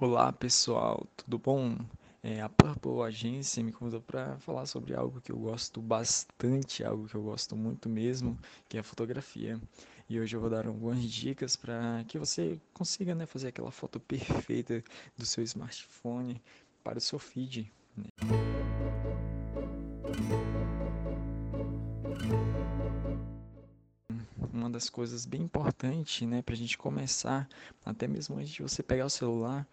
Olá pessoal, tudo bom? É, a Purple Agência me convidou para falar sobre algo que eu gosto bastante, algo que eu gosto muito mesmo, que é a fotografia. E hoje eu vou dar algumas dicas para que você consiga né, fazer aquela foto perfeita do seu smartphone para o seu feed. Né? Uma das coisas bem importantes, né, para a gente começar, até mesmo antes de você pegar o celular,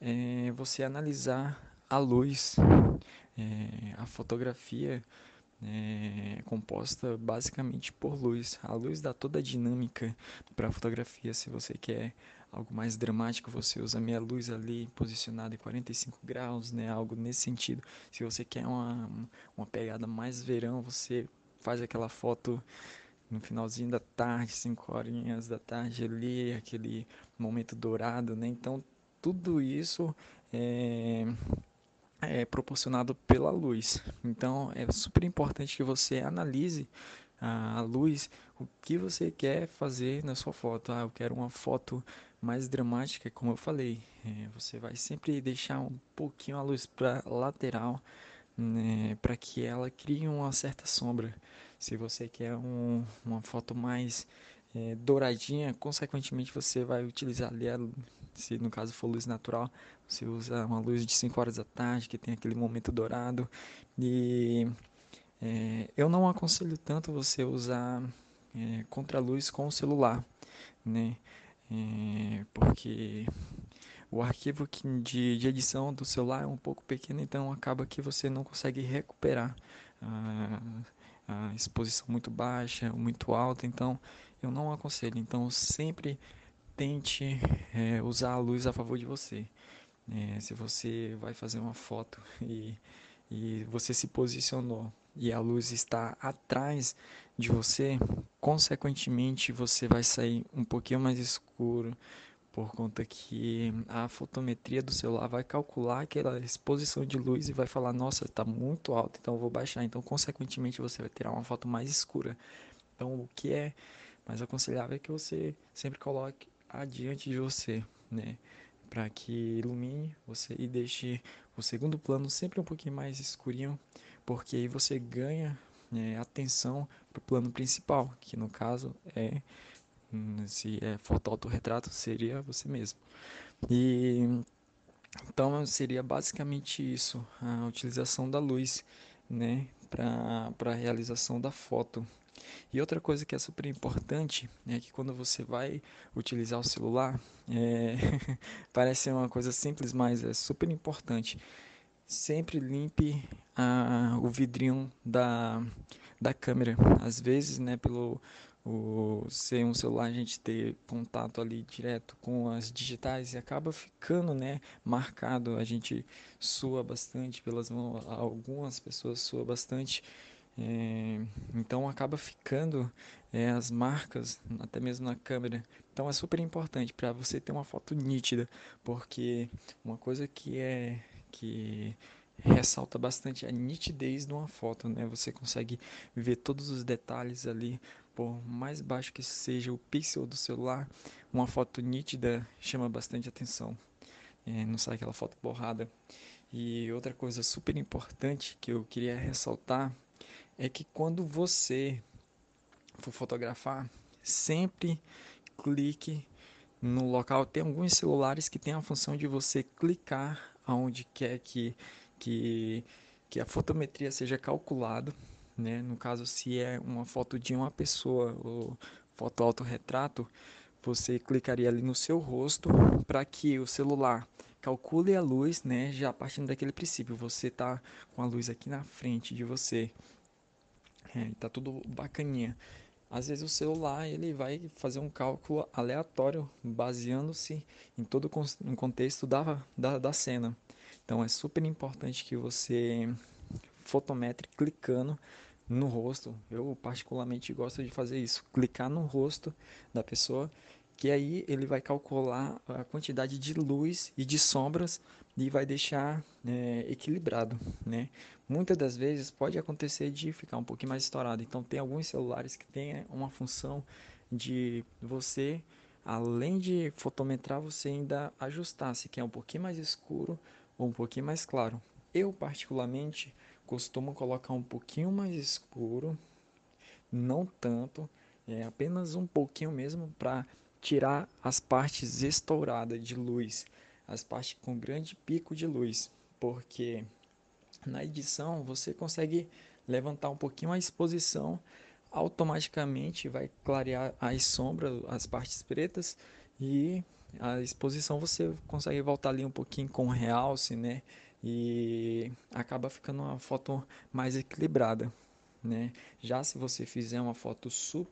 é você analisar a luz. É, a fotografia é composta basicamente por luz. A luz dá toda a dinâmica para a fotografia. Se você quer algo mais dramático, você usa meia luz ali posicionada em 45 graus, né? Algo nesse sentido. Se você quer uma, uma pegada mais verão, você faz aquela foto no finalzinho da tarde, 5 horinhas da tarde ali, aquele momento dourado, né? Então tudo isso é, é proporcionado pela luz. Então é super importante que você analise a luz, o que você quer fazer na sua foto. Ah, eu quero uma foto mais dramática, como eu falei. É, você vai sempre deixar um pouquinho a luz para lateral, né, para que ela crie uma certa sombra. Se você quer um, uma foto mais é, douradinha, consequentemente você vai utilizar ali, a, se no caso for luz natural, você usa uma luz de 5 horas da tarde, que tem aquele momento dourado. E é, eu não aconselho tanto você usar é, contraluz com o celular, né? É, porque o arquivo de, de, edição do celular é um pouco pequeno, então acaba que você não consegue recuperar. Ah, a exposição muito baixa, muito alta, então eu não aconselho. Então sempre tente é, usar a luz a favor de você. É, se você vai fazer uma foto e, e você se posicionou e a luz está atrás de você, consequentemente você vai sair um pouquinho mais escuro, por conta que a fotometria do celular vai calcular aquela exposição de luz e vai falar, nossa, está muito alto, então eu vou baixar. Então, consequentemente, você vai tirar uma foto mais escura. Então, o que é mais aconselhável é que você sempre coloque adiante de você, né? Para que ilumine você e deixe o segundo plano sempre um pouquinho mais escurinho, porque aí você ganha né, atenção para o plano principal, que no caso é se é foto autorretrato, seria você mesmo. E então seria basicamente isso, a utilização da luz, né, para a realização da foto. E outra coisa que é super importante é que quando você vai utilizar o celular, é, parece uma coisa simples, mas é super importante. Sempre limpe a, o vidrinho da, da câmera. Às vezes, né, pelo o ser um celular a gente ter contato ali direto com as digitais e acaba ficando né marcado a gente sua bastante pelas mãos algumas pessoas sua bastante é, então acaba ficando é, as marcas até mesmo na câmera então é super importante para você ter uma foto nítida porque uma coisa que é que ressalta bastante a nitidez de uma foto, né? Você consegue ver todos os detalhes ali, por mais baixo que seja o pixel do celular, uma foto nítida chama bastante atenção. É, não sai aquela foto borrada. E outra coisa super importante que eu queria ressaltar é que quando você for fotografar, sempre clique no local. Tem alguns celulares que tem a função de você clicar aonde quer que que, que a fotometria seja calculado, né? No caso, se é uma foto de uma pessoa ou foto autorretrato, você clicaria ali no seu rosto para que o celular calcule a luz, né? Já partindo daquele princípio, você tá com a luz aqui na frente de você, é, tá tudo bacaninha. Às vezes o celular ele vai fazer um cálculo aleatório baseando-se em todo o contexto da, da, da cena. Então é super importante que você fotometre clicando no rosto. Eu particularmente gosto de fazer isso, clicar no rosto da pessoa, que aí ele vai calcular a quantidade de luz e de sombras e vai deixar é, equilibrado, né? Muitas das vezes pode acontecer de ficar um pouquinho mais estourado. Então tem alguns celulares que tem uma função de você além de fotometrar, você ainda ajustar se quer um pouquinho mais escuro ou um pouquinho mais claro. Eu, particularmente, costumo colocar um pouquinho mais escuro, não tanto, é apenas um pouquinho mesmo para tirar as partes estouradas de luz, as partes com grande pico de luz, porque na edição você consegue levantar um pouquinho a exposição, automaticamente vai clarear as sombras, as partes pretas e a exposição você consegue voltar ali um pouquinho com realce, né? E acaba ficando uma foto mais equilibrada né? Já se você fizer uma foto super,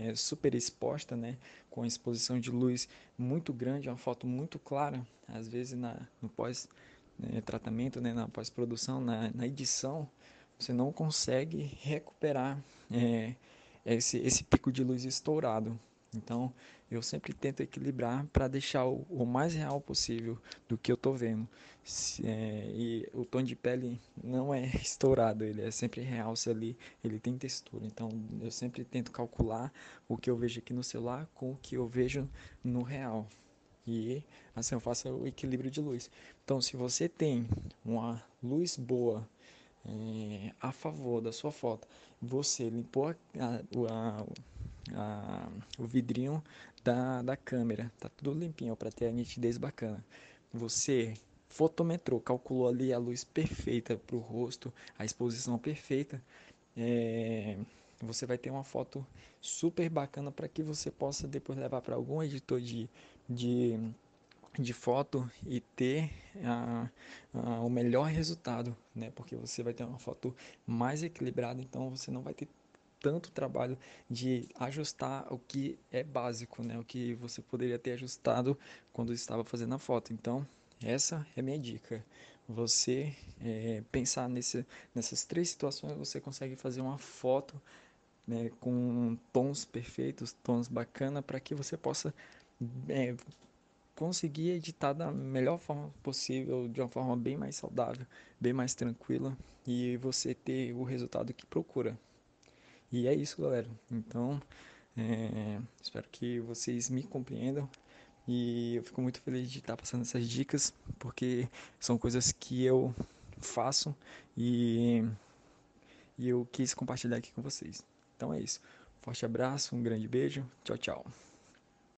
é, super exposta, né, com exposição de luz muito grande, uma foto muito clara, às vezes na, no pós né, tratamento, né, na pós-produção, na, na edição, você não consegue recuperar é, esse, esse pico de luz estourado. Então, eu sempre tento equilibrar para deixar o, o, mais real possível do que eu estou vendo. Se, é, e o tom de pele não é estourado, ele é sempre realce ali, ele tem textura. Então, eu sempre tento calcular o que eu vejo aqui no celular com o que eu vejo no real. E assim eu faço o equilíbrio de luz. Então, se você tem uma luz boa é, a favor da sua foto, você limpou a, a, a, o vidrinho da, da câmera, tá tudo limpinho para ter a nitidez bacana. Você fotometrou, calculou ali a luz perfeita para o rosto, a exposição perfeita, é, você vai ter uma foto super bacana para que você possa depois levar para algum editor de, de, de foto e ter a, a, o melhor resultado, né? Porque você vai ter uma foto mais equilibrada, então você não vai ter tanto trabalho de ajustar o que é básico, né? O que você poderia ter ajustado quando estava fazendo a foto. Então, essa é minha dica. Você é, pensar nesse, nessas três situações, você consegue fazer uma foto né, com tons perfeitos, tons bacana, para que você possa é, conseguir editar da melhor forma possível, de uma forma bem mais saudável, bem mais tranquila e você ter o resultado que procura. E é isso, galera. Então, é, espero que vocês me compreendam. E eu fico muito feliz de estar passando essas dicas, porque são coisas que eu faço e, e eu quis compartilhar aqui com vocês. Então é isso. Forte abraço, um grande beijo. Tchau, tchau.